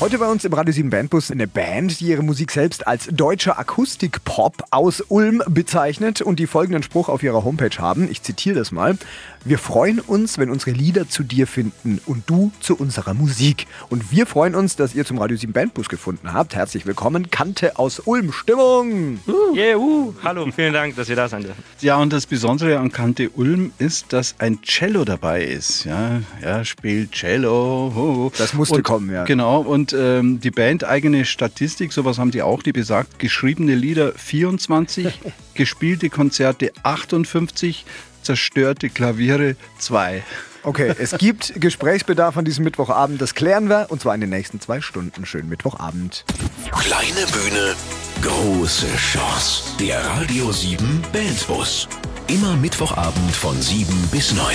Heute bei uns im Radio 7 Bandbus eine Band, die ihre Musik selbst als deutscher Akustikpop aus Ulm bezeichnet und die folgenden Spruch auf ihrer Homepage haben. Ich zitiere das mal. Wir freuen uns, wenn unsere Lieder zu dir finden und du zu unserer Musik. Und wir freuen uns, dass ihr zum Radio 7 Bandbus gefunden habt. Herzlich willkommen, Kante aus Ulm. Stimmung! Uh. Yeah, uh. Hallo, vielen Dank, dass ihr da seid. Ja, und das Besondere an Kante Ulm ist, dass ein Cello dabei ist. Ja, er spielt Cello. Das musste und, kommen, ja. Genau, und ähm, die Band eigene Statistik, sowas haben die auch, die besagt, geschriebene Lieder 24, gespielte Konzerte 58, zerstörte Klaviere 2. Okay, es gibt Gesprächsbedarf an diesem Mittwochabend. Das klären wir und zwar in den nächsten zwei Stunden. Schönen Mittwochabend. Kleine Bühne, große Chance. Der Radio 7 Bandbus. Immer Mittwochabend von 7 bis 9.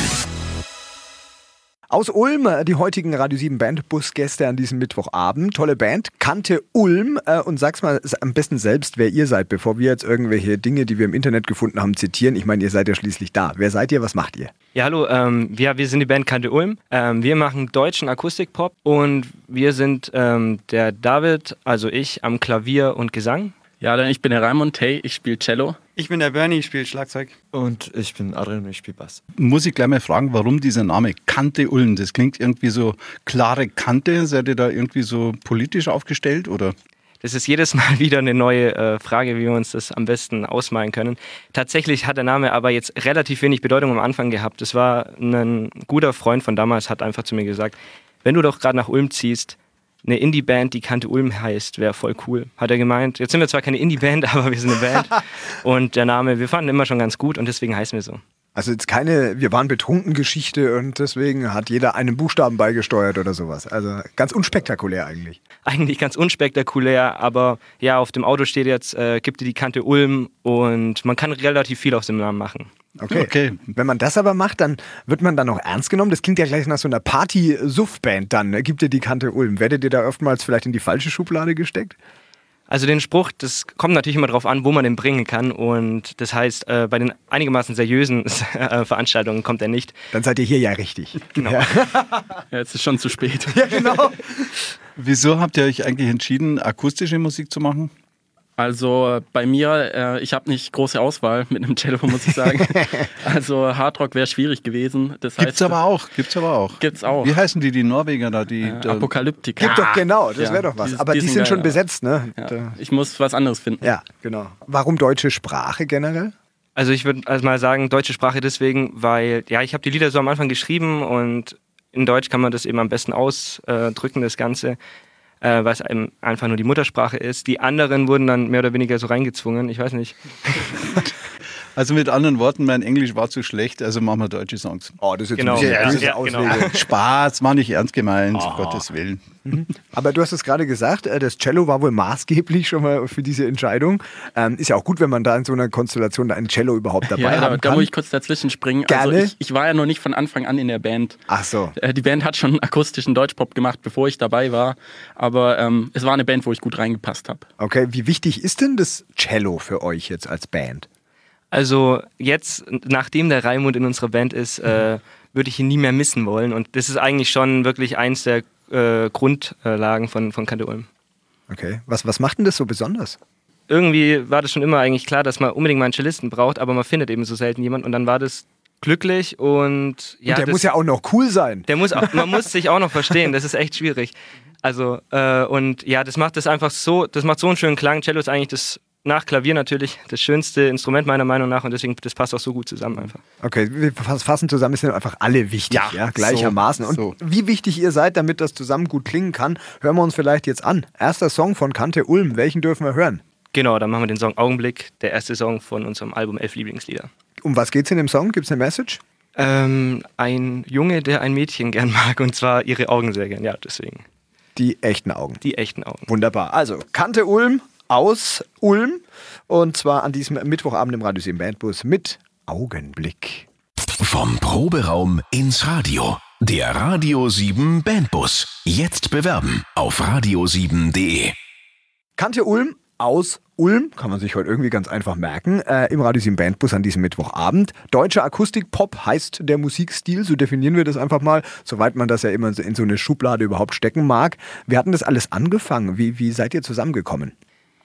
Aus Ulm, äh, die heutigen Radio 7 Bandbus-Gäste an diesem Mittwochabend. Tolle Band, Kante Ulm. Äh, und sag's mal am besten selbst, wer ihr seid, bevor wir jetzt irgendwelche Dinge, die wir im Internet gefunden haben, zitieren. Ich meine, ihr seid ja schließlich da. Wer seid ihr? Was macht ihr? Ja, hallo. Ähm, wir, wir sind die Band Kante Ulm. Ähm, wir machen deutschen Akustikpop und wir sind ähm, der David, also ich, am Klavier und Gesang. Ja, dann ich bin der Raimund, hey, ich spiele Cello. Ich bin der Bernie, ich spiele Schlagzeug. Und ich bin Adrian und ich spiele Bass. Muss ich gleich mal fragen, warum dieser Name Kante Ulm? Das klingt irgendwie so klare Kante. Seid ihr da irgendwie so politisch aufgestellt oder? Das ist jedes Mal wieder eine neue äh, Frage, wie wir uns das am besten ausmalen können. Tatsächlich hat der Name aber jetzt relativ wenig Bedeutung am Anfang gehabt. Das war ein guter Freund von damals, hat einfach zu mir gesagt, wenn du doch gerade nach Ulm ziehst, eine Indie-Band, die Kante Ulm heißt, wäre voll cool. Hat er gemeint. Jetzt sind wir zwar keine Indie-Band, aber wir sind eine Band. und der Name, wir fanden immer schon ganz gut und deswegen heißen wir so. Also jetzt keine, wir waren betrunken Geschichte und deswegen hat jeder einen Buchstaben beigesteuert oder sowas. Also ganz unspektakulär eigentlich. Eigentlich ganz unspektakulär, aber ja, auf dem Auto steht jetzt, äh, gibt dir die Kante Ulm und man kann relativ viel aus dem Namen machen. Okay. okay. Wenn man das aber macht, dann wird man dann auch ernst genommen. Das klingt ja gleich nach so einer Party-Suff-Band dann. Gibt ihr die Kante Ulm? Werdet ihr da oftmals vielleicht in die falsche Schublade gesteckt? Also den Spruch, das kommt natürlich immer darauf an, wo man den bringen kann. Und das heißt, äh, bei den einigermaßen seriösen äh, Veranstaltungen kommt er nicht. Dann seid ihr hier ja richtig. Genau. Ja. ja, jetzt ist schon zu spät. Ja, genau. Wieso habt ihr euch eigentlich entschieden, akustische Musik zu machen? Also bei mir, äh, ich habe nicht große Auswahl mit einem Cello, muss ich sagen. also Hardrock wäre schwierig gewesen. Das gibt's heißt, aber auch, gibt's aber auch. Gibt's auch. Wie heißen die, die Norweger da? Die, äh, Apokalyptika. Gibt doch genau, das wäre doch was. Die, aber die, die sind geil, schon besetzt, ne? Ja. Ich muss was anderes finden. Ja, genau. Warum deutsche Sprache generell? Also ich würde also mal sagen, deutsche Sprache deswegen, weil ja, ich habe die Lieder so am Anfang geschrieben und in Deutsch kann man das eben am besten ausdrücken, das Ganze äh, weil es einfach nur die Muttersprache ist. Die anderen wurden dann mehr oder weniger so reingezwungen, ich weiß nicht. Also mit anderen Worten, mein Englisch war zu schlecht, also machen wir deutsche Songs. Oh, das ist jetzt genau. ein ja, ja, genau. Spaß, war nicht ernst gemeint, oh. Gottes Willen. Mhm. Aber du hast es gerade gesagt, äh, das Cello war wohl maßgeblich schon mal für diese Entscheidung. Ähm, ist ja auch gut, wenn man da in so einer Konstellation ein Cello überhaupt dabei ja, haben kann. Da muss ich kurz dazwischen springen. Gerne. Also ich, ich, war ja noch nicht von Anfang an in der Band. Ach so. Äh, die Band hat schon akustischen Deutschpop gemacht, bevor ich dabei war. Aber ähm, es war eine Band, wo ich gut reingepasst habe. Okay, wie wichtig ist denn das Cello für euch jetzt als Band? Also jetzt, nachdem der Raimund in unserer Band ist, äh, würde ich ihn nie mehr missen wollen. Und das ist eigentlich schon wirklich eins der äh, Grundlagen von, von Kante Ulm. Okay, was, was macht denn das so besonders? Irgendwie war das schon immer eigentlich klar, dass man unbedingt mal einen Cellisten braucht, aber man findet eben so selten jemanden. Und dann war das glücklich und ja. Und der das, muss ja auch noch cool sein. Der muss auch, man muss sich auch noch verstehen, das ist echt schwierig. Also, äh, und ja, das macht das einfach so, das macht so einen schönen Klang. Cello ist eigentlich das nach Klavier natürlich das schönste Instrument meiner Meinung nach und deswegen das passt auch so gut zusammen einfach. Okay, wir fassen zusammen, es sind einfach alle wichtig, ja, ja gleichermaßen. So, und wie wichtig ihr seid, damit das zusammen gut klingen kann, hören wir uns vielleicht jetzt an. Erster Song von Kante Ulm, welchen dürfen wir hören? Genau, dann machen wir den Song Augenblick, der erste Song von unserem Album Elf Lieblingslieder. Um was geht es in dem Song? Gibt es eine Message? Ähm, ein Junge, der ein Mädchen gern mag und zwar ihre Augen sehr gern, ja, deswegen. Die echten Augen. Die echten Augen. Wunderbar. Also, Kante Ulm, aus Ulm und zwar an diesem Mittwochabend im Radio 7 Bandbus mit Augenblick. Vom Proberaum ins Radio. Der Radio 7 Bandbus. Jetzt bewerben auf radio7.de. Kante Ulm aus Ulm, kann man sich heute irgendwie ganz einfach merken, äh, im Radio 7 Bandbus an diesem Mittwochabend. Deutscher Akustikpop heißt der Musikstil, so definieren wir das einfach mal, soweit man das ja immer in so eine Schublade überhaupt stecken mag. Wir hatten das alles angefangen. Wie, wie seid ihr zusammengekommen?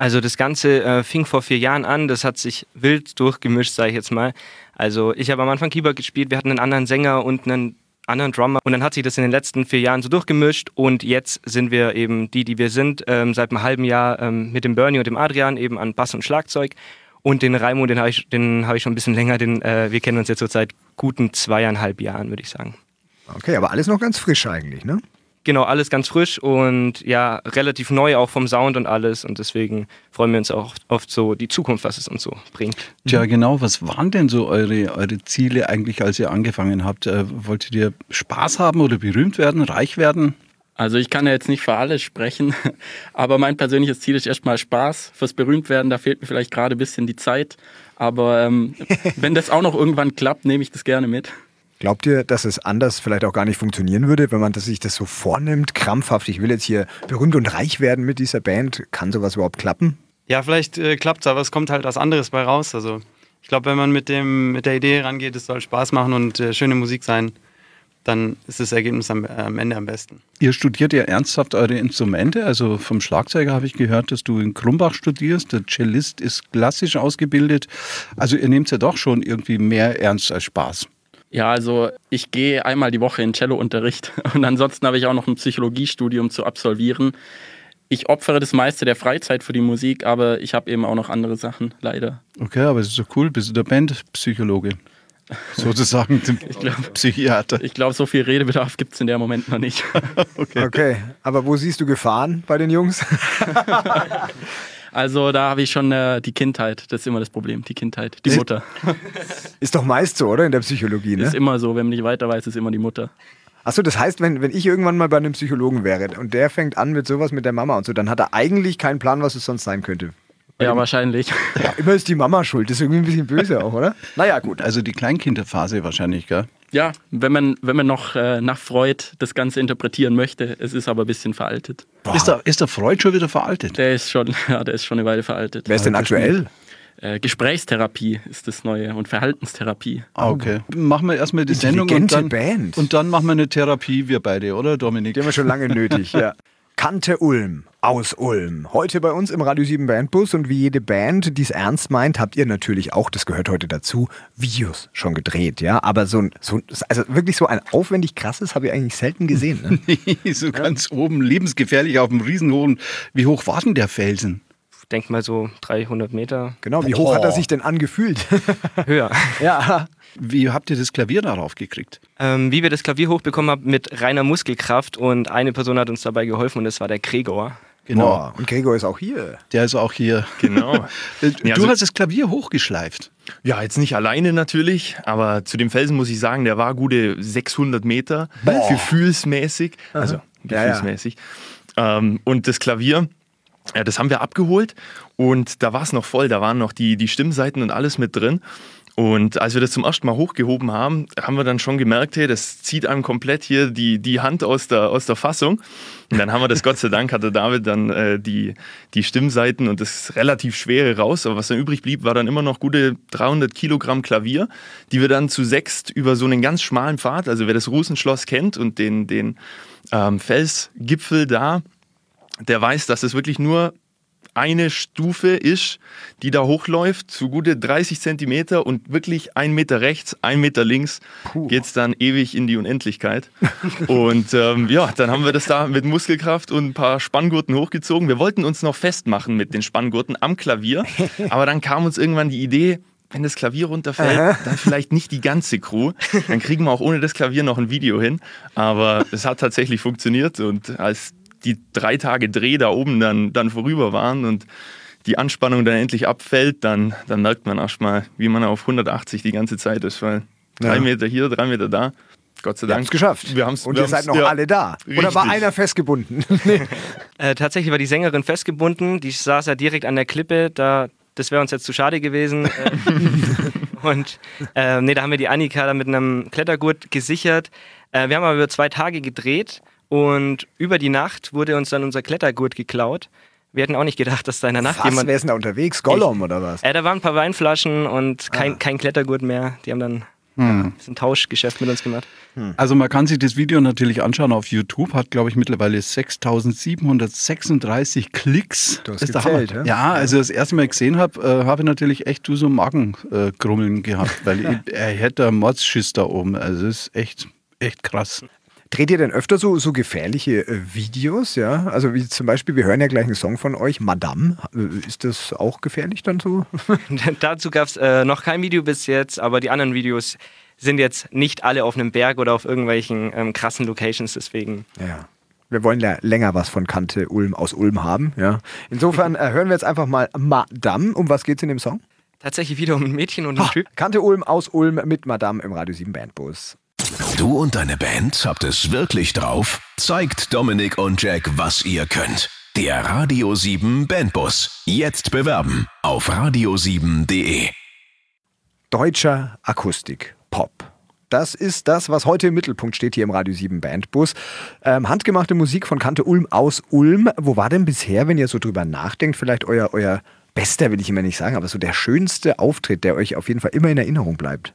Also das Ganze äh, fing vor vier Jahren an, das hat sich wild durchgemischt, sage ich jetzt mal. Also ich habe am Anfang Keyboard gespielt, wir hatten einen anderen Sänger und einen anderen Drummer und dann hat sich das in den letzten vier Jahren so durchgemischt und jetzt sind wir eben die, die wir sind, ähm, seit einem halben Jahr ähm, mit dem Bernie und dem Adrian eben an Bass und Schlagzeug und den Raimo, den habe ich, hab ich schon ein bisschen länger, den, äh, wir kennen uns jetzt so seit guten zweieinhalb Jahren, würde ich sagen. Okay, aber alles noch ganz frisch eigentlich, ne? Genau, alles ganz frisch und ja, relativ neu auch vom Sound und alles. Und deswegen freuen wir uns auch oft so die Zukunft, was es uns so bringt. Tja, genau. Was waren denn so eure, eure Ziele eigentlich, als ihr angefangen habt? Äh, wolltet ihr Spaß haben oder berühmt werden, reich werden? Also ich kann ja jetzt nicht für alle sprechen, aber mein persönliches Ziel ist erstmal Spaß. Fürs Berühmtwerden, da fehlt mir vielleicht gerade ein bisschen die Zeit. Aber ähm, wenn das auch noch irgendwann klappt, nehme ich das gerne mit. Glaubt ihr, dass es anders vielleicht auch gar nicht funktionieren würde, wenn man das, sich das so vornimmt, krampfhaft, ich will jetzt hier berühmt und reich werden mit dieser Band? Kann sowas überhaupt klappen? Ja, vielleicht äh, klappt es, aber es kommt halt was anderes bei raus. Also ich glaube, wenn man mit, dem, mit der Idee rangeht, es soll Spaß machen und äh, schöne Musik sein, dann ist das Ergebnis am, äh, am, Ende am besten. Ihr studiert ja ernsthaft eure Instrumente. Also vom Schlagzeuger habe ich gehört, dass du in Krumbach studierst. Der Cellist ist klassisch ausgebildet. Also ihr nehmt es ja doch schon irgendwie mehr ernst als Spaß. Ja, also ich gehe einmal die Woche in Cellounterricht und ansonsten habe ich auch noch ein Psychologiestudium zu absolvieren. Ich opfere das meiste der Freizeit für die Musik, aber ich habe eben auch noch andere Sachen, leider. Okay, aber es ist so cool. Bist du der Bandpsychologe? Sozusagen ich glaub, Psychiater. Ich glaube, so viel Redebedarf gibt es in dem Moment noch nicht. okay. okay, aber wo siehst du Gefahren bei den Jungs? Also da habe ich schon äh, die Kindheit, das ist immer das Problem, die Kindheit, die Mutter. Ist doch meist so, oder? In der Psychologie, ne? Ist immer so, wenn man nicht weiter weiß, ist immer die Mutter. Achso, das heißt, wenn, wenn ich irgendwann mal bei einem Psychologen wäre und der fängt an mit sowas mit der Mama und so, dann hat er eigentlich keinen Plan, was es sonst sein könnte. Ja, wahrscheinlich. Ja, immer ist die Mama schuld. Das ist irgendwie ein bisschen böse auch, oder? Naja, gut. Also die Kleinkinderphase wahrscheinlich, gell? Ja, wenn man, wenn man noch äh, nach Freud das Ganze interpretieren möchte. Es ist aber ein bisschen veraltet. Ist der, ist der Freud schon wieder veraltet? Der ist schon, ja, der ist schon eine Weile veraltet. Wer ist denn aktuell? Äh, Gesprächstherapie ist das Neue und Verhaltenstherapie. Ah, okay. Machen wir erstmal die Sendung und dann, Band. und dann machen wir eine Therapie, wir beide, oder Dominik? Die haben wir schon lange nötig, ja. Kante Ulm aus Ulm. Heute bei uns im Radio 7 Bandbus und wie jede Band, die es ernst meint, habt ihr natürlich auch, das gehört heute dazu, Videos schon gedreht, ja. Aber so ein, so, also wirklich so ein aufwendig krasses habe ich eigentlich selten gesehen. Ne? so ganz ja. oben, lebensgefährlich auf dem riesenhohen. Wie hoch war denn der Felsen? Ich denke mal so 300 Meter. Genau, wie hoch oh. hat er sich denn angefühlt? Höher. Ja. Wie habt ihr das Klavier darauf gekriegt? Ähm, wie wir das Klavier hochbekommen haben, mit reiner Muskelkraft und eine Person hat uns dabei geholfen und das war der Gregor. Genau. Boah, und Gregor ist auch hier. Der ist auch hier. Genau. Äh, du ja, also hast das Klavier hochgeschleift. Ja, jetzt nicht alleine natürlich, aber zu dem Felsen muss ich sagen, der war gute 600 Meter, Boah. gefühlsmäßig. Also Aha. gefühlsmäßig. Ja, ja. Ähm, und das Klavier, ja, das haben wir abgeholt und da war es noch voll, da waren noch die, die Stimmseiten und alles mit drin. Und als wir das zum ersten Mal hochgehoben haben, haben wir dann schon gemerkt, hey, das zieht einem komplett hier die, die Hand aus der, aus der Fassung. Und dann haben wir das, Gott sei Dank, hatte David dann äh, die, die Stimmseiten und das relativ schwere raus. Aber was dann übrig blieb, war dann immer noch gute 300 Kilogramm Klavier, die wir dann zu sechst über so einen ganz schmalen Pfad, also wer das Rusenschloss kennt und den, den ähm, Felsgipfel da, der weiß, dass es wirklich nur eine Stufe ist, die da hochläuft, zu gute 30 Zentimeter und wirklich ein Meter rechts, ein Meter links geht es dann ewig in die Unendlichkeit. und ähm, ja, dann haben wir das da mit Muskelkraft und ein paar Spanngurten hochgezogen. Wir wollten uns noch festmachen mit den Spanngurten am Klavier, aber dann kam uns irgendwann die Idee, wenn das Klavier runterfällt, Aha. dann vielleicht nicht die ganze Crew. Dann kriegen wir auch ohne das Klavier noch ein Video hin. Aber es hat tatsächlich funktioniert und als die drei Tage Dreh da oben dann, dann vorüber waren und die Anspannung dann endlich abfällt, dann, dann merkt man erstmal, wie man auf 180 die ganze Zeit ist, weil drei ja. Meter hier, drei Meter da. Gott sei Dank. Wir haben es geschafft. Wir haben's, und wir ihr seid noch ja, alle da. Richtig. Oder war einer festgebunden? nee. äh, tatsächlich war die Sängerin festgebunden. Die saß ja direkt an der Klippe. Da, das wäre uns jetzt zu schade gewesen. und äh, nee, da haben wir die Annika da mit einem Klettergurt gesichert. Äh, wir haben aber über zwei Tage gedreht und über die Nacht wurde uns dann unser Klettergurt geklaut. Wir hätten auch nicht gedacht, dass da in der Nacht was, jemand. Wer ist denn da unterwegs? Gollum ich, oder was? Äh, da waren ein paar Weinflaschen und kein, ah. kein Klettergurt mehr. Die haben dann hm. ja, ein bisschen Tauschgeschäft mit uns gemacht. Hm. Also man kann sich das Video natürlich anschauen auf YouTube, hat glaube ich mittlerweile 6736 Klicks. Du hast ist gezählt, ja? ja, also das erste Mal gesehen habe, äh, habe ich natürlich echt du so Magengrummeln äh, gehabt, weil ich, er hätte einen Mordschiss da oben. Also das ist echt, echt krass. Dreht ihr denn öfter so, so gefährliche äh, Videos? Ja, also wie zum Beispiel, wir hören ja gleich einen Song von euch, Madame. Äh, ist das auch gefährlich dann so? Dazu gab es äh, noch kein Video bis jetzt, aber die anderen Videos sind jetzt nicht alle auf einem Berg oder auf irgendwelchen ähm, krassen Locations, deswegen. Ja. Wir wollen ja länger was von Kante Ulm aus Ulm haben. Ja. Insofern äh, hören wir jetzt einfach mal Madame. Um was geht es in dem Song? Tatsächlich wieder um ein Mädchen und einen Typ. Kante Ulm aus Ulm mit Madame im Radio 7 Bandbus. Du und deine Band habt es wirklich drauf? Zeigt Dominik und Jack, was ihr könnt. Der Radio 7 Bandbus. Jetzt bewerben auf radio7.de. Deutscher Akustik Pop. Das ist das, was heute im Mittelpunkt steht hier im Radio 7 Bandbus. Ähm, handgemachte Musik von Kante Ulm aus Ulm. Wo war denn bisher, wenn ihr so drüber nachdenkt, vielleicht euer, euer bester, will ich immer nicht sagen, aber so der schönste Auftritt, der euch auf jeden Fall immer in Erinnerung bleibt?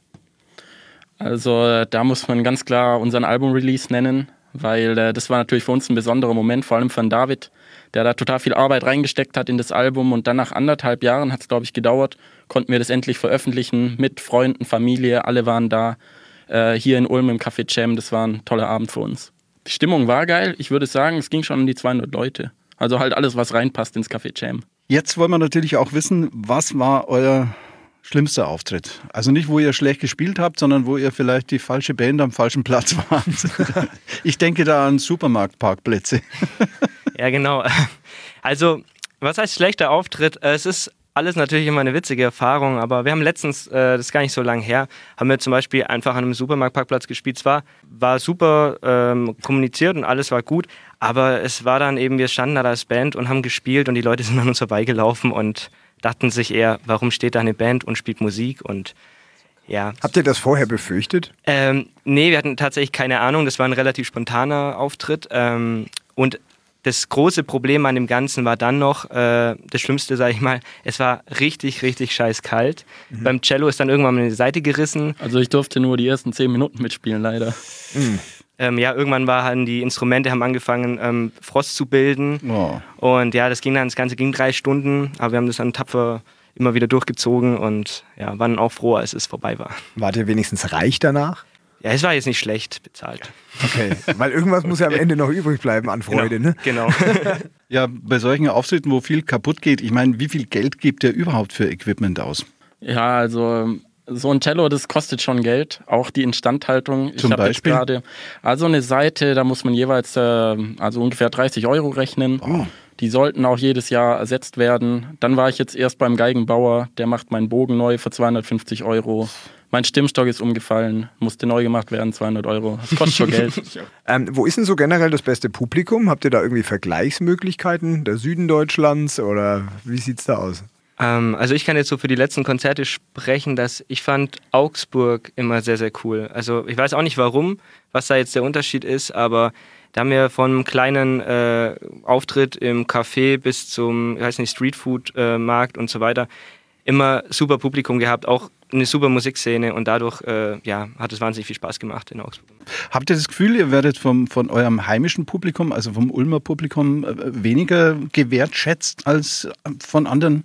Also da muss man ganz klar unseren Album-Release nennen, weil äh, das war natürlich für uns ein besonderer Moment, vor allem von David, der da total viel Arbeit reingesteckt hat in das Album und dann nach anderthalb Jahren hat es, glaube ich, gedauert, konnten wir das endlich veröffentlichen mit Freunden, Familie, alle waren da. Äh, hier in Ulm im Café Jam, das war ein toller Abend für uns. Die Stimmung war geil, ich würde sagen, es ging schon um die 200 Leute. Also halt alles, was reinpasst ins Café Jam. Jetzt wollen wir natürlich auch wissen, was war euer schlimmster Auftritt? Also nicht, wo ihr schlecht gespielt habt, sondern wo ihr vielleicht die falsche Band am falschen Platz wart. ich denke da an Supermarktparkplätze. ja, genau. Also, was heißt schlechter Auftritt? Es ist alles natürlich immer eine witzige Erfahrung, aber wir haben letztens, äh, das ist gar nicht so lange her, haben wir zum Beispiel einfach an einem Supermarktparkplatz gespielt. Zwar war super ähm, kommuniziert und alles war gut, aber es war dann eben, wir standen da als Band und haben gespielt und die Leute sind an uns vorbeigelaufen und dachten sich eher, warum steht da eine Band und spielt Musik und ja. Habt ihr das vorher befürchtet? Ähm, nee, wir hatten tatsächlich keine Ahnung. Das war ein relativ spontaner Auftritt. Ähm, und das große Problem an dem Ganzen war dann noch, äh, das Schlimmste, sage ich mal, es war richtig, richtig scheiß kalt. Mhm. Beim Cello ist dann irgendwann mal eine Seite gerissen. Also ich durfte nur die ersten zehn Minuten mitspielen, leider. Mhm ähm, ja, irgendwann waren die Instrumente haben angefangen, ähm, Frost zu bilden. Oh. Und ja, das ging dann, das Ganze ging drei Stunden, aber wir haben das dann tapfer immer wieder durchgezogen und ja, waren auch froh, als es vorbei war. Wart ihr wenigstens reich danach? Ja, es war jetzt nicht schlecht bezahlt. Okay, weil irgendwas muss ja am Ende noch übrig bleiben an Freude, genau. ne? Genau. ja, bei solchen Auftritten, wo viel kaputt geht, ich meine, wie viel Geld gibt ihr überhaupt für Equipment aus? Ja, also so ein Cello, das kostet schon Geld, auch die Instandhaltung. Zum Beispiel? Grade, also eine Seite, da muss man jeweils äh, also ungefähr 30 Euro rechnen. Oh. Die sollten auch jedes Jahr ersetzt werden. Dann war ich jetzt erst beim Geigenbauer, der macht meinen Bogen neu für 250 Euro. Mein Stimmstock ist umgefallen, musste neu gemacht werden, 200 Euro. Das kostet schon Geld. ähm, wo ist denn so generell das beste Publikum? Habt ihr da irgendwie Vergleichsmöglichkeiten? Der Süden Deutschlands oder wie sieht es da aus? Ähm, also ich kann jetzt so für die letzten Konzerte sprechen, dass ich fand Augsburg immer sehr, sehr cool. Also ich weiß auch nicht warum, was da jetzt der Unterschied ist, aber da haben wir von einem kleinen äh, Auftritt im Café bis zum, ich weiß nicht, Streetfood-Markt äh, und so weiter immer super Publikum gehabt, auch eine super Musikszene und dadurch äh, ja, hat es wahnsinnig viel Spaß gemacht in Augsburg. Habt ihr das Gefühl, ihr werdet vom, von eurem heimischen Publikum, also vom Ulmer Publikum, äh, weniger gewertschätzt als von anderen?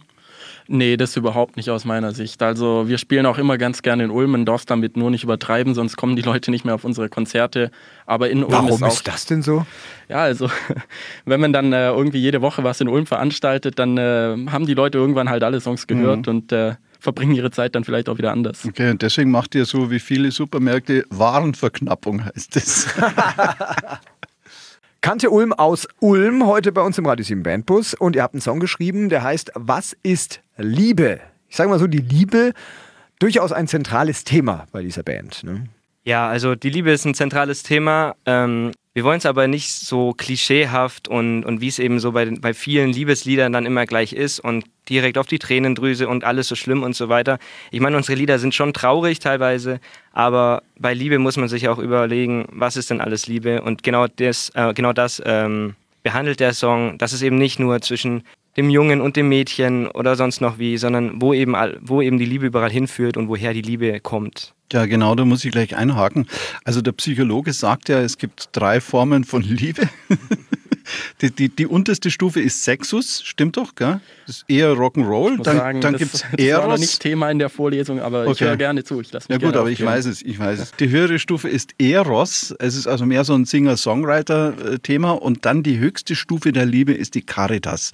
Nee, das überhaupt nicht aus meiner Sicht. Also wir spielen auch immer ganz gerne in Ulm, in Dorf damit nur nicht übertreiben, sonst kommen die Leute nicht mehr auf unsere Konzerte. Aber in Ulm Warum ist, auch, ist das denn so? Ja, also wenn man dann äh, irgendwie jede Woche was in Ulm veranstaltet, dann äh, haben die Leute irgendwann halt alle Songs gehört mhm. und äh, verbringen ihre Zeit dann vielleicht auch wieder anders. Okay, und deswegen macht ihr so wie viele Supermärkte Warenverknappung heißt es. Kante Ulm aus Ulm, heute bei uns im Radio 7 Bandbus. Und ihr habt einen Song geschrieben, der heißt Was ist Liebe? Ich sage mal so, die Liebe, durchaus ein zentrales Thema bei dieser Band. Ne? Ja, also die Liebe ist ein zentrales Thema. Ähm, wir wollen es aber nicht so klischeehaft und, und wie es eben so bei, bei vielen Liebesliedern dann immer gleich ist und direkt auf die Tränendrüse und alles so schlimm und so weiter. Ich meine, unsere Lieder sind schon traurig teilweise, aber bei Liebe muss man sich auch überlegen, was ist denn alles Liebe? Und genau das, äh, genau das ähm, behandelt der Song, dass es eben nicht nur zwischen dem Jungen und dem Mädchen oder sonst noch wie, sondern wo eben, wo eben die Liebe überall hinführt und woher die Liebe kommt. Ja, genau, da muss ich gleich einhaken. Also der Psychologe sagt ja, es gibt drei Formen von Liebe. Die, die, die, unterste Stufe ist Sexus, stimmt doch, gell? Das ist eher Rock'n'Roll. Dann, sagen, dann gibt es Eros. Das war noch nicht Thema in der Vorlesung, aber okay. ich höre gerne zu. Ich lasse mich Ja gut, aber ich weiß es, ich weiß es. Die höhere Stufe ist Eros. Es ist also mehr so ein Singer-Songwriter-Thema. Und dann die höchste Stufe der Liebe ist die Caritas.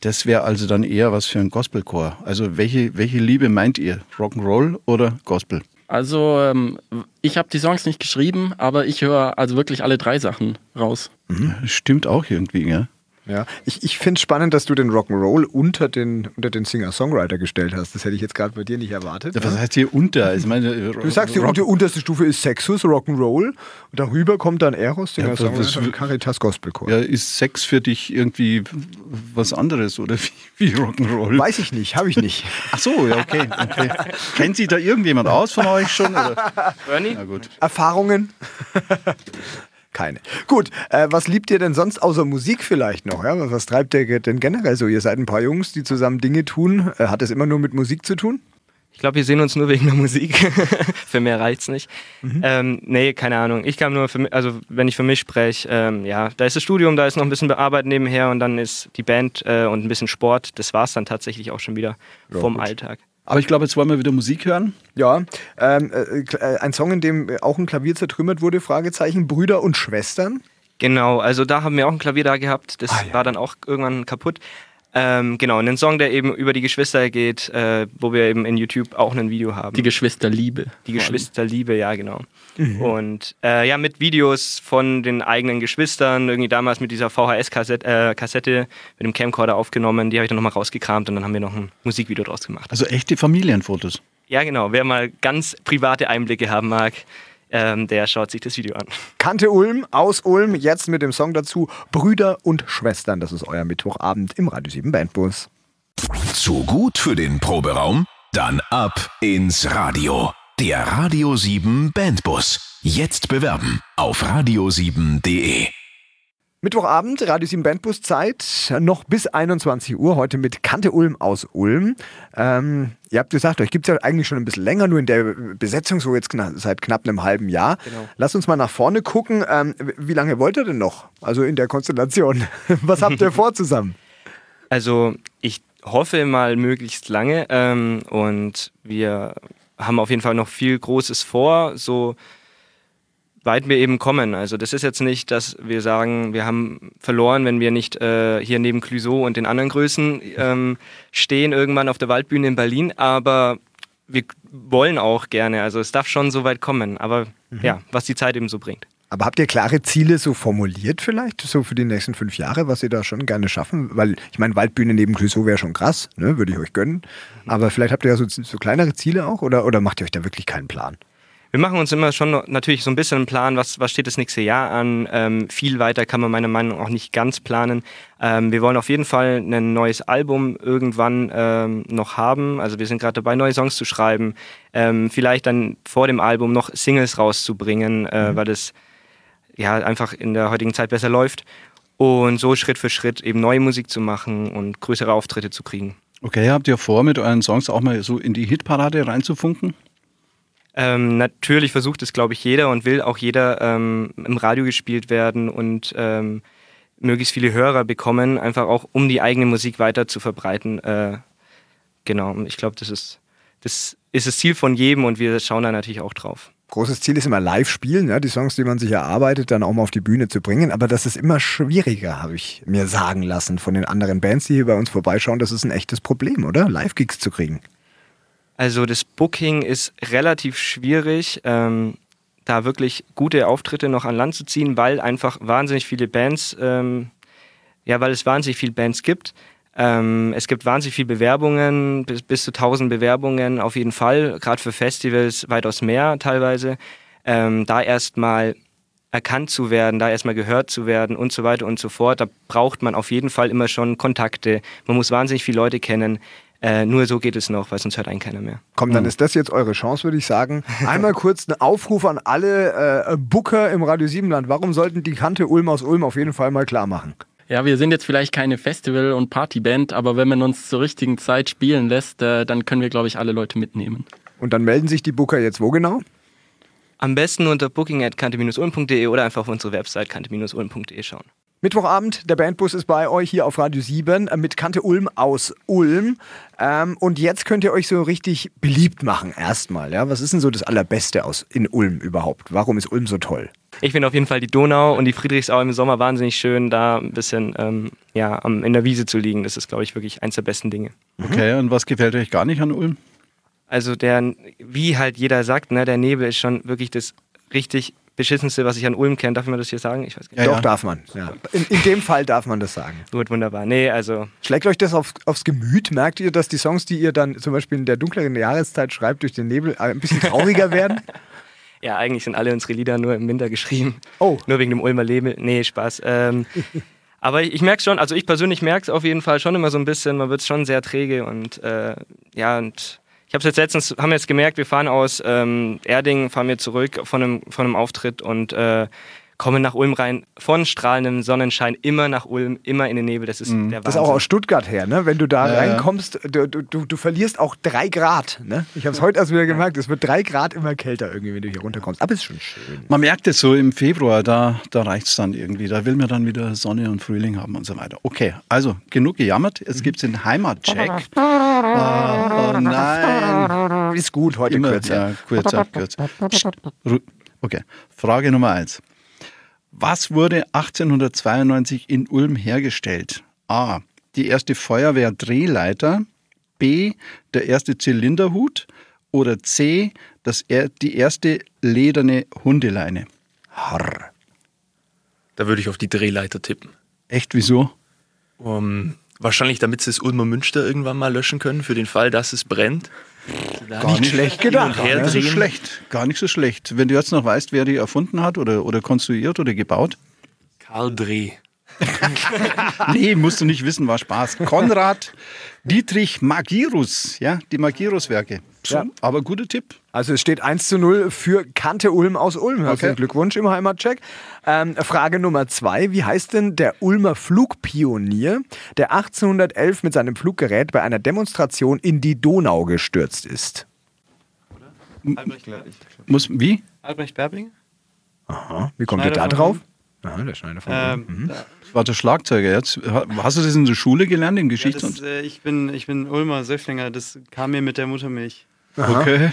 Das wäre also dann eher was für ein Gospelchor. Also welche, welche Liebe meint ihr? Rock'n'Roll oder Gospel? Also ähm, ich habe die Songs nicht geschrieben, aber ich höre also wirklich alle drei Sachen raus. Mhm. Stimmt auch irgendwie, ja. Ja, ich, ich finde es spannend, dass du den Rock'n'Roll unter den, unter den Singer-Songwriter gestellt hast. Das hätte ich jetzt gerade bei dir nicht erwartet. Ja, was ne? heißt hier unter? Ich meine, äh, du sagst, die unter, unterste Stufe ist Sexus, Rock'n'Roll. Und darüber kommt dann Eros, Singer-Songwriter ja, und Caritas Gospelchor. Ja, ist Sex für dich irgendwie was anderes oder wie, wie Rock'n'Roll? Weiß ich nicht, habe ich nicht. Ach so, ja, okay. okay. Kennt sich da irgendjemand aus von euch schon? Bernie? Na gut. Erfahrungen? Keine. Gut, äh, was liebt ihr denn sonst außer Musik vielleicht noch? Ja? Was treibt ihr denn generell so? Ihr seid ein paar Jungs, die zusammen Dinge tun. Äh, hat es immer nur mit Musik zu tun? Ich glaube, wir sehen uns nur wegen der Musik. für mehr reizt nicht. Mhm. Ähm, nee, keine Ahnung. Ich kann nur, für, also wenn ich für mich spreche, ähm, ja, da ist das Studium, da ist noch ein bisschen Arbeit nebenher und dann ist die Band äh, und ein bisschen Sport. Das war es dann tatsächlich auch schon wieder ja, vom gut. Alltag. Aber ich glaube, jetzt wollen wir wieder Musik hören. Ja, ähm, äh, äh, ein Song, in dem auch ein Klavier zertrümmert wurde, Fragezeichen, Brüder und Schwestern. Genau, also da haben wir auch ein Klavier da gehabt, das ah, ja. war dann auch irgendwann kaputt. Ähm, genau, einen Song, der eben über die Geschwister geht, äh, wo wir eben in YouTube auch ein Video haben. Die Geschwisterliebe. Die Geschwisterliebe, ja, genau. Mhm. Und äh, ja, mit Videos von den eigenen Geschwistern, irgendwie damals mit dieser VHS-Kassette äh, Kassette mit dem Camcorder aufgenommen, die habe ich dann nochmal rausgekramt und dann haben wir noch ein Musikvideo draus gemacht. Also echte Familienfotos. Ja, genau. Wer mal ganz private Einblicke haben mag, ähm, der schaut sich das Video an. Kante Ulm aus Ulm, jetzt mit dem Song dazu Brüder und Schwestern. Das ist euer Mittwochabend im Radio 7 Bandbus. Zu gut für den Proberaum? Dann ab ins Radio. Der Radio 7 Bandbus. Jetzt bewerben auf radio7.de. Mittwochabend, Radio 7 Bandbus Zeit, noch bis 21 Uhr, heute mit Kante Ulm aus Ulm. Ähm, ihr habt gesagt, euch gibt es ja eigentlich schon ein bisschen länger, nur in der Besetzung so jetzt kna seit knapp einem halben Jahr. Genau. Lasst uns mal nach vorne gucken. Ähm, wie lange wollt ihr denn noch? Also in der Konstellation. Was habt ihr vor zusammen? Also ich hoffe mal möglichst lange ähm, und wir haben auf jeden Fall noch viel Großes vor. So weit wir eben kommen. Also das ist jetzt nicht, dass wir sagen, wir haben verloren, wenn wir nicht äh, hier neben Clouseau und den anderen Größen ähm, stehen, irgendwann auf der Waldbühne in Berlin, aber wir wollen auch gerne. Also es darf schon so weit kommen, aber mhm. ja, was die Zeit eben so bringt. Aber habt ihr klare Ziele so formuliert vielleicht, so für die nächsten fünf Jahre, was ihr da schon gerne schaffen? Weil ich meine, Waldbühne neben Clouseau wäre schon krass, ne? würde ich euch gönnen. Aber vielleicht habt ihr ja so, so kleinere Ziele auch oder, oder macht ihr euch da wirklich keinen Plan? Wir machen uns immer schon natürlich so ein bisschen einen Plan, was, was steht das nächste Jahr an. Ähm, viel weiter kann man meiner Meinung nach auch nicht ganz planen. Ähm, wir wollen auf jeden Fall ein neues Album irgendwann ähm, noch haben. Also wir sind gerade dabei, neue Songs zu schreiben. Ähm, vielleicht dann vor dem Album noch Singles rauszubringen, äh, mhm. weil das ja einfach in der heutigen Zeit besser läuft. Und so Schritt für Schritt eben neue Musik zu machen und größere Auftritte zu kriegen. Okay, habt ihr vor, mit euren Songs auch mal so in die Hitparade reinzufunken? Ähm, natürlich versucht es, glaube ich, jeder und will auch jeder ähm, im Radio gespielt werden und ähm, möglichst viele Hörer bekommen, einfach auch um die eigene Musik weiter zu verbreiten. Äh, genau, ich glaube, das ist, das ist das Ziel von jedem und wir schauen da natürlich auch drauf. Großes Ziel ist immer live spielen, ja, die Songs, die man sich erarbeitet, dann auch mal auf die Bühne zu bringen. Aber das ist immer schwieriger, habe ich mir sagen lassen von den anderen Bands, die hier bei uns vorbeischauen. Das ist ein echtes Problem, oder? Live-Gigs zu kriegen. Also das Booking ist relativ schwierig, ähm, da wirklich gute Auftritte noch an Land zu ziehen, weil einfach wahnsinnig viele Bands, ähm, ja, weil es wahnsinnig viele Bands gibt. Ähm, es gibt wahnsinnig viele Bewerbungen, bis, bis zu 1000 Bewerbungen auf jeden Fall, gerade für Festivals weitaus mehr teilweise. Ähm, da erstmal erkannt zu werden, da erstmal gehört zu werden und so weiter und so fort. Da braucht man auf jeden Fall immer schon Kontakte. Man muss wahnsinnig viele Leute kennen. Äh, nur so geht es noch, weil sonst hört einen keiner mehr. Komm, dann mhm. ist das jetzt eure Chance, würde ich sagen. Einmal kurz einen Aufruf an alle äh, Booker im Radio Siebenland. Warum sollten die Kante Ulm aus Ulm auf jeden Fall mal klar machen? Ja, wir sind jetzt vielleicht keine Festival- und Partyband, aber wenn man uns zur richtigen Zeit spielen lässt, äh, dann können wir, glaube ich, alle Leute mitnehmen. Und dann melden sich die Booker jetzt wo genau? Am besten unter booking at kante-ulm.de oder einfach auf unsere Website kante-ulm.de schauen. Mittwochabend, der Bandbus ist bei euch hier auf Radio 7 äh, mit Kante Ulm aus Ulm. Ähm, und jetzt könnt ihr euch so richtig beliebt machen erstmal. Ja? Was ist denn so das Allerbeste aus in Ulm überhaupt? Warum ist Ulm so toll? Ich finde auf jeden Fall die Donau und die Friedrichsau im Sommer wahnsinnig schön, da ein bisschen ähm, ja, in der Wiese zu liegen. Das ist, glaube ich, wirklich eins der besten Dinge. Okay, und was gefällt euch gar nicht an Ulm? Also der, wie halt jeder sagt, ne, der Nebel ist schon wirklich das richtig beschissenste, was ich an Ulm kenne. Darf man das hier sagen? Ich weiß gar nicht. Ja, Doch, ja. darf man. Ja. In, in, dem Fall darf man das sagen. Gut, wunderbar. Nee, also. Schlägt euch das auf, aufs Gemüt? Merkt ihr, dass die Songs, die ihr dann zum Beispiel in der dunkleren Jahreszeit schreibt, durch den Nebel ein bisschen trauriger werden? Ja, eigentlich sind alle unsere Lieder nur im Winter geschrieben. Oh. Nur wegen dem Ulmer Nebel. Nee, Spaß. Ähm, aber ich, ich merke schon, also ich persönlich merke es auf jeden Fall schon immer so ein bisschen, man wird schon sehr träge und äh, ja, und ich habe jetzt letztens, haben jetzt gemerkt, wir fahren aus ähm, Erding, fahren wir zurück von einem, von einem Auftritt und äh, kommen nach Ulm rein, von strahlendem Sonnenschein immer nach Ulm, immer in den Nebel. Das ist mhm. der Wahnsinn. Das ist auch aus Stuttgart her, ne? Wenn du da ja, reinkommst, du, du, du, verlierst auch drei Grad. Ne? Ich habe es heute erst wieder gemerkt, es wird drei Grad immer kälter irgendwie, wenn du hier runterkommst. Aber es ist schon schön. Man merkt es so im Februar, da, da reicht es dann irgendwie. Da will man dann wieder Sonne und Frühling haben und so weiter. Okay, also genug gejammert. Jetzt gibt es den Heimatcheck. oh, oh, nein. Ist gut, heute Immer, kürzer. Ja, kürzer, kürzer. Okay, Frage Nummer eins. Was wurde 1892 in Ulm hergestellt? A. Die erste Feuerwehr-Drehleiter. B. Der erste Zylinderhut. Oder C. Das, die erste lederne Hundeleine. Harr. Da würde ich auf die Drehleiter tippen. Echt, wieso? Um, wahrscheinlich, damit sie das Ulmer Münster irgendwann mal löschen können, für den Fall, dass es brennt. Gar nicht, nicht schlecht gedacht. Gar nicht so schlecht. Gar nicht so schlecht. Wenn du jetzt noch weißt, wer die erfunden hat oder, oder konstruiert oder gebaut. Karl Dreh. nee, musst du nicht wissen, war Spaß. Konrad Dietrich Magirus, ja, die Magirus-Werke. So, ja. Aber guter Tipp. Also es steht 1 zu 0 für Kante Ulm aus Ulm. Herzlichen okay. Glückwunsch im Heimatcheck. Ähm, Frage Nummer zwei. Wie heißt denn der Ulmer Flugpionier, der 1811 mit seinem Fluggerät bei einer Demonstration in die Donau gestürzt ist? Albrecht Berbling. Muss, wie? Albrecht Berbling. Aha. Wie kommt ihr da drauf? Aha, der Schneider von ähm, mhm. Das war der Schlagzeuger jetzt. Hast du das in der Schule gelernt, in Geschichte? Ja, das, äh, ich, bin, ich bin Ulmer Söfflinger, das kam mir mit der Muttermilch. Aha. Okay.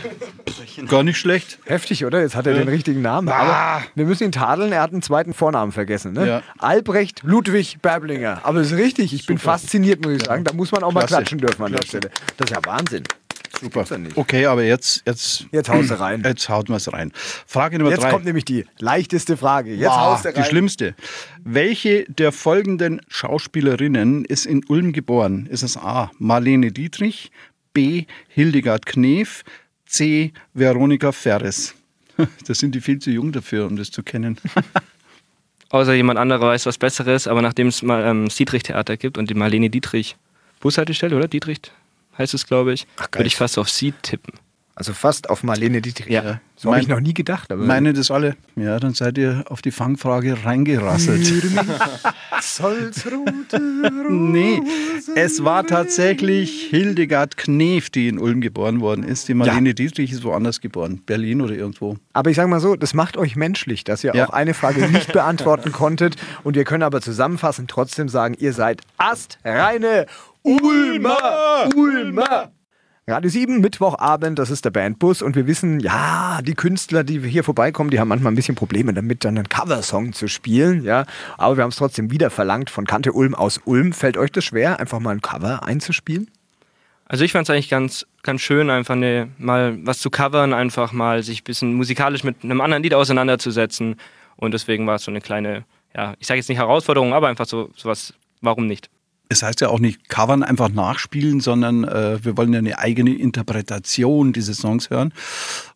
Gar nicht schlecht. Heftig, oder? Jetzt hat er ja. den richtigen Namen. Ah. Aber wir müssen ihn tadeln, er hat einen zweiten Vornamen vergessen. Ne? Ja. Albrecht Ludwig Berblinger. Aber das ist richtig, ich Super. bin fasziniert, muss ich sagen. Da muss man auch Klasse. mal klatschen dürfen an Klasse. der Stelle. Das ist ja Wahnsinn. Super. Okay, aber jetzt. Jetzt, jetzt haust du rein. Jetzt haut man es rein. Frage Nummer jetzt drei. Jetzt kommt nämlich die leichteste Frage. Jetzt wow. Die schlimmste. Welche der folgenden Schauspielerinnen ist in Ulm geboren? Ist es A. Marlene Dietrich, B. Hildegard Knef, C. Veronika Ferres? Das sind die viel zu jung dafür, um das zu kennen. Außer jemand anderer weiß was Besseres, aber nachdem es mal ähm, das Dietrich-Theater gibt und die Marlene Dietrich Bushaltestelle, oder? Dietrich? heißt es, glaube ich. Würde ich fast auf sie tippen. Also fast auf Marlene Dietrich. Ja. So habe ich noch nie gedacht. Aber meine das alle. Ja, dann seid ihr auf die Fangfrage reingerasselt. nee, es war tatsächlich Hildegard Knef, die in Ulm geboren worden ist. Die Marlene ja. Dietrich ist woanders geboren. Berlin oder irgendwo. Aber ich sage mal so, das macht euch menschlich, dass ihr ja. auch eine Frage nicht beantworten konntet. Und wir können aber zusammenfassend trotzdem sagen, ihr seid astreine Ulmer! Ulmer! Radio 7, Mittwochabend, das ist der Bandbus und wir wissen, ja, die Künstler, die hier vorbeikommen, die haben manchmal ein bisschen Probleme damit, dann einen Coversong zu spielen, ja, aber wir haben es trotzdem wieder verlangt von Kante Ulm aus Ulm. Fällt euch das schwer, einfach mal ein Cover einzuspielen? Also ich fand es eigentlich ganz, ganz schön, einfach eine, mal was zu covern, einfach mal sich ein bisschen musikalisch mit einem anderen Lied auseinanderzusetzen und deswegen war es so eine kleine, ja, ich sage jetzt nicht Herausforderung, aber einfach so sowas, warum nicht? Es heißt ja auch nicht covern, einfach nachspielen, sondern äh, wir wollen ja eine eigene Interpretation dieses Songs hören.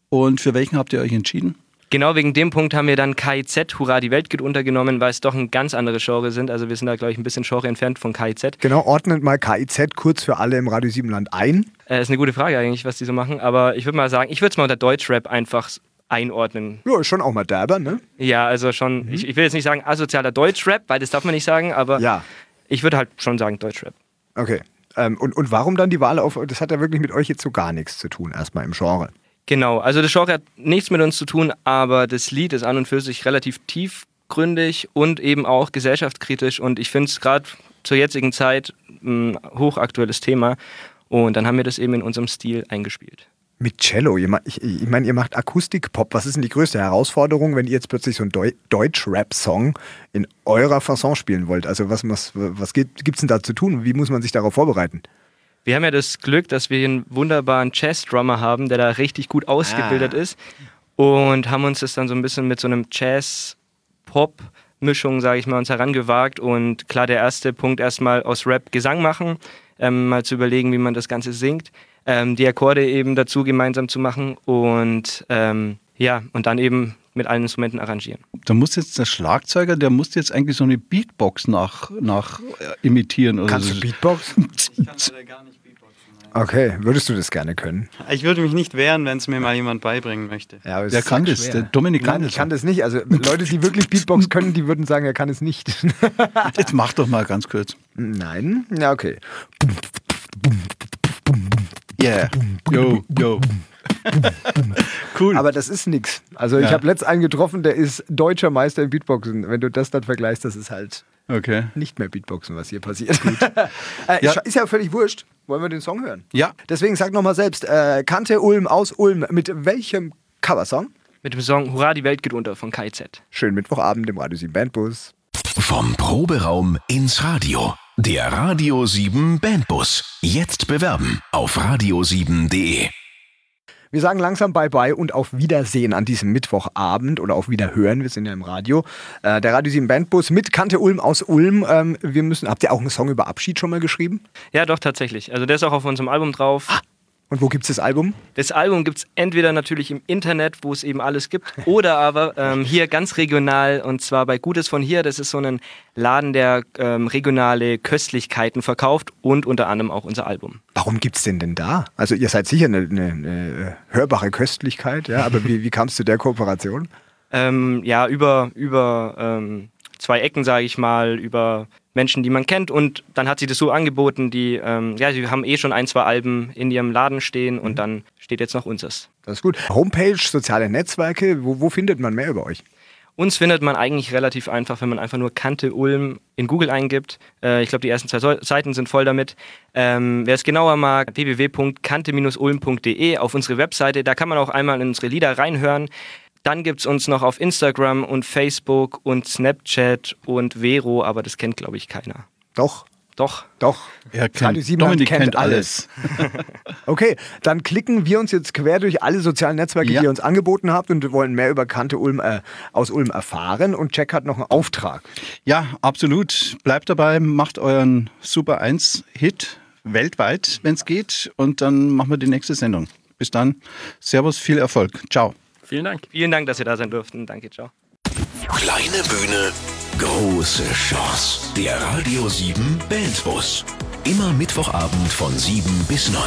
Und für welchen habt ihr euch entschieden? Genau wegen dem Punkt haben wir dann KIZ, Hurra, die Welt geht untergenommen, weil es doch ein ganz andere Genre sind. Also wir sind da, glaube ich, ein bisschen Genre entfernt von KIZ. Genau, ordnet mal KIZ kurz für alle im Radio 7 Land ein. Äh, ist eine gute Frage eigentlich, was die so machen. Aber ich würde mal sagen, ich würde es mal unter Deutschrap einfach einordnen. Ja, schon auch mal derber, ne? Ja, also schon, mhm. ich, ich, will jetzt nicht sagen asozialer Deutschrap, weil das darf man nicht sagen, aber ja. Ich würde halt schon sagen Deutschrap. Okay. Ähm, und, und warum dann die Wahl auf, das hat ja wirklich mit euch jetzt so gar nichts zu tun, erstmal im Genre. Genau, also das Genre hat nichts mit uns zu tun, aber das Lied ist an und für sich relativ tiefgründig und eben auch gesellschaftskritisch und ich finde es gerade zur jetzigen Zeit ein hochaktuelles Thema und dann haben wir das eben in unserem Stil eingespielt. Mit Cello, ich, ich meine, ihr macht Akustikpop. Was ist denn die größte Herausforderung, wenn ihr jetzt plötzlich so einen Deu Deutsch-Rap-Song in eurer Fasson spielen wollt? Also was, was, was gibt es denn da zu tun? Wie muss man sich darauf vorbereiten? Wir haben ja das Glück, dass wir einen wunderbaren Jazz-Drummer haben, der da richtig gut ausgebildet ah. ist. Und haben uns das dann so ein bisschen mit so einem Jazz-Pop-Mischung, sage ich mal, uns herangewagt. Und klar, der erste Punkt erstmal aus Rap Gesang machen, ähm, mal zu überlegen, wie man das Ganze singt. Ähm, die Akkorde eben dazu gemeinsam zu machen und ähm, ja, und dann eben mit allen Instrumenten arrangieren. Da muss jetzt der Schlagzeuger, der muss jetzt eigentlich so eine Beatbox nach, nach äh, imitieren. Oder Kannst so. du Beatbox? Ich kann leider gar nicht Beatboxen. Okay, würdest du das gerne können? Ich würde mich nicht wehren, wenn es mir mal jemand beibringen möchte. Ja, aber der kann das, der Dominik kann Nein, das. Ich kann das nicht. Also Leute, die wirklich Beatbox können, die würden sagen, er kann es nicht. Jetzt mach doch mal ganz kurz. Nein? Ja, okay. Yeah. Yo, yo. cool. Aber das ist nichts. Also ich habe letzt einen getroffen, der ist deutscher Meister im Beatboxen. Wenn du das dann vergleichst, das ist halt okay. nicht mehr Beatboxen, was hier passiert. äh, ja. Ist ja völlig wurscht. Wollen wir den Song hören? Ja. Deswegen sag nochmal selbst, äh, Kante Ulm aus Ulm, mit welchem Coversong? Mit dem Song Hurra, die Welt geht unter von KIZ. Schönen Mittwochabend im Radio 7 Bandbus. Vom Proberaum ins Radio. Der Radio 7 Bandbus. Jetzt bewerben auf radio7.de. Wir sagen langsam Bye-bye und auf Wiedersehen an diesem Mittwochabend oder auf Wiederhören. Wir sind ja im Radio. Äh, der Radio 7 Bandbus mit Kante Ulm aus Ulm. Ähm, wir müssen, habt ihr auch einen Song über Abschied schon mal geschrieben? Ja, doch, tatsächlich. Also der ist auch auf unserem Album drauf. Ah, und wo gibt es das Album? Das Album gibt es entweder natürlich im Internet, wo es eben alles gibt, oder aber ähm, hier ganz regional und zwar bei Gutes von hier. Das ist so ein Laden, der ähm, regionale Köstlichkeiten verkauft und unter anderem auch unser Album. Warum gibt es denn denn da? Also ihr seid sicher eine, eine, eine hörbare Köstlichkeit, ja, aber wie, wie kam es zu der Kooperation? Ähm, ja, über, über ähm, zwei Ecken, sage ich mal, über Menschen, die man kennt. Und dann hat sie das so angeboten, die, ähm, ja, sie haben eh schon ein, zwei Alben in ihrem Laden stehen und mhm. dann steht jetzt noch unseres. Das ist gut. Homepage, soziale Netzwerke, wo, wo findet man mehr über euch? Uns findet man eigentlich relativ einfach, wenn man einfach nur Kante Ulm in Google eingibt. Äh, ich glaube, die ersten zwei Seiten sind voll damit. Ähm, wer es genauer mag, www.kante-ulm.de auf unsere Webseite. Da kann man auch einmal in unsere Lieder reinhören. Dann gibt es uns noch auf Instagram und Facebook und Snapchat und Vero, aber das kennt, glaube ich, keiner. Doch. Doch. Doch. Er kennt, Dominik kennt, kennt alles. okay, dann klicken wir uns jetzt quer durch alle sozialen Netzwerke, ja. die ihr uns angeboten habt und wir wollen mehr über Kante Ulm äh, aus Ulm erfahren. Und Jack hat noch einen Auftrag. Ja, absolut. Bleibt dabei, macht euren Super 1-Hit weltweit, wenn es geht. Und dann machen wir die nächste Sendung. Bis dann. Servus, viel Erfolg. Ciao. Vielen Dank. Vielen Dank, dass ihr da sein durften. Danke, ciao. Kleine Bühne, große Chance. Der Radio 7 Bandbus. Immer Mittwochabend von 7 bis 9.